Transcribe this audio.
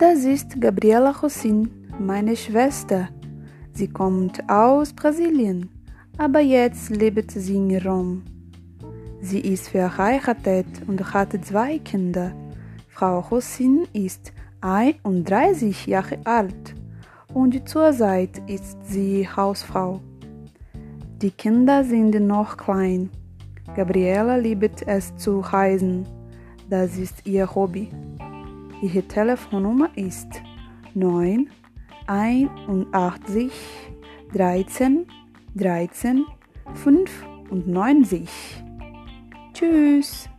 Das ist Gabriela Rosin, meine Schwester. Sie kommt aus Brasilien, aber jetzt lebt sie in Rom. Sie ist verheiratet und hat zwei Kinder. Frau Rosin ist 31 Jahre alt und zurzeit ist sie Hausfrau. Die Kinder sind noch klein. Gabriela liebt es zu reisen. Das ist ihr Hobby. Ihre Telefonnummer ist 9 81 13 13 95. Tschüss.